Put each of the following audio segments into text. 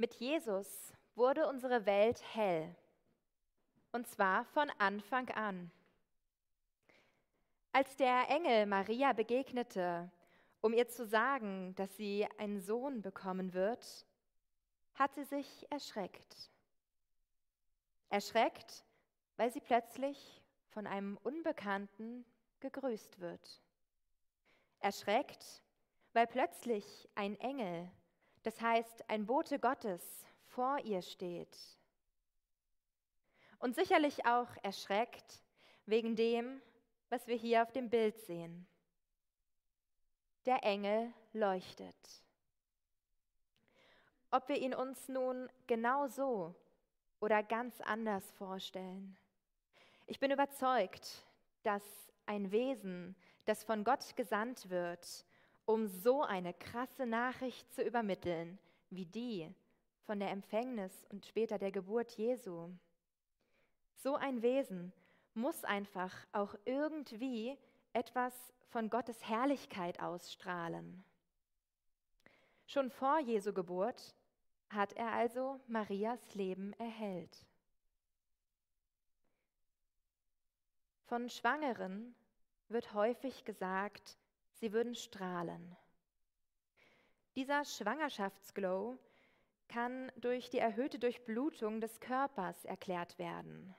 Mit Jesus wurde unsere Welt hell. Und zwar von Anfang an. Als der Engel Maria begegnete, um ihr zu sagen, dass sie einen Sohn bekommen wird, hat sie sich erschreckt. Erschreckt, weil sie plötzlich von einem Unbekannten gegrüßt wird. Erschreckt, weil plötzlich ein Engel das heißt, ein Bote Gottes vor ihr steht. Und sicherlich auch erschreckt wegen dem, was wir hier auf dem Bild sehen. Der Engel leuchtet. Ob wir ihn uns nun genau so oder ganz anders vorstellen. Ich bin überzeugt, dass ein Wesen, das von Gott gesandt wird, um so eine krasse Nachricht zu übermitteln, wie die von der Empfängnis und später der Geburt Jesu. So ein Wesen muss einfach auch irgendwie etwas von Gottes Herrlichkeit ausstrahlen. Schon vor Jesu Geburt hat er also Marias Leben erhellt. Von Schwangeren wird häufig gesagt, sie würden strahlen. Dieser Schwangerschaftsglow kann durch die erhöhte Durchblutung des Körpers erklärt werden.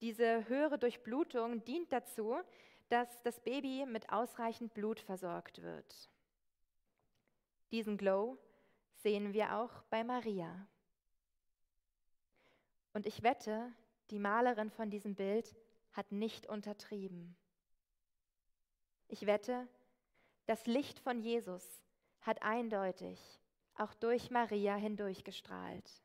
Diese höhere Durchblutung dient dazu, dass das Baby mit ausreichend Blut versorgt wird. Diesen Glow sehen wir auch bei Maria. Und ich wette, die Malerin von diesem Bild hat nicht untertrieben. Ich wette, das Licht von Jesus hat eindeutig auch durch Maria hindurchgestrahlt.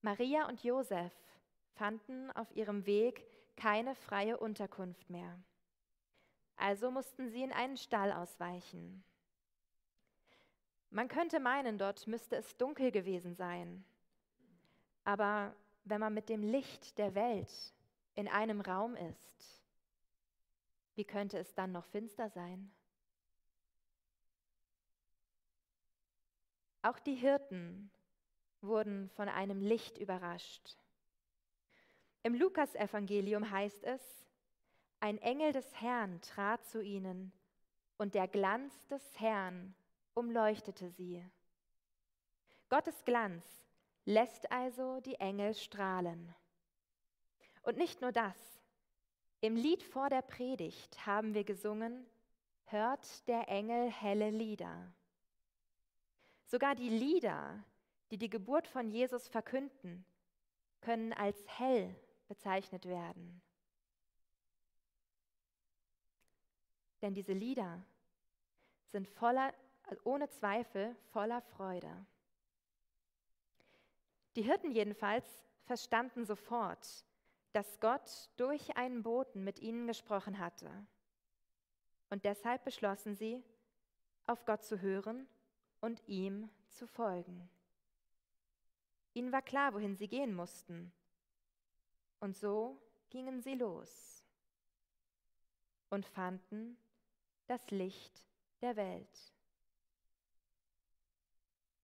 Maria und Josef fanden auf ihrem Weg keine freie Unterkunft mehr. Also mussten sie in einen Stall ausweichen. Man könnte meinen, dort müsste es dunkel gewesen sein. Aber wenn man mit dem Licht der Welt in einem Raum ist, wie könnte es dann noch finster sein? Auch die Hirten wurden von einem Licht überrascht. Im Lukasevangelium heißt es, ein Engel des Herrn trat zu ihnen und der Glanz des Herrn umleuchtete sie. Gottes Glanz lässt also die Engel strahlen. Und nicht nur das. Im Lied vor der Predigt haben wir gesungen, hört der Engel helle Lieder. Sogar die Lieder, die die Geburt von Jesus verkünden, können als hell bezeichnet werden. Denn diese Lieder sind voller, ohne Zweifel voller Freude. Die Hirten jedenfalls verstanden sofort, dass Gott durch einen Boten mit ihnen gesprochen hatte. Und deshalb beschlossen sie, auf Gott zu hören und ihm zu folgen. Ihnen war klar, wohin sie gehen mussten. Und so gingen sie los und fanden das Licht der Welt.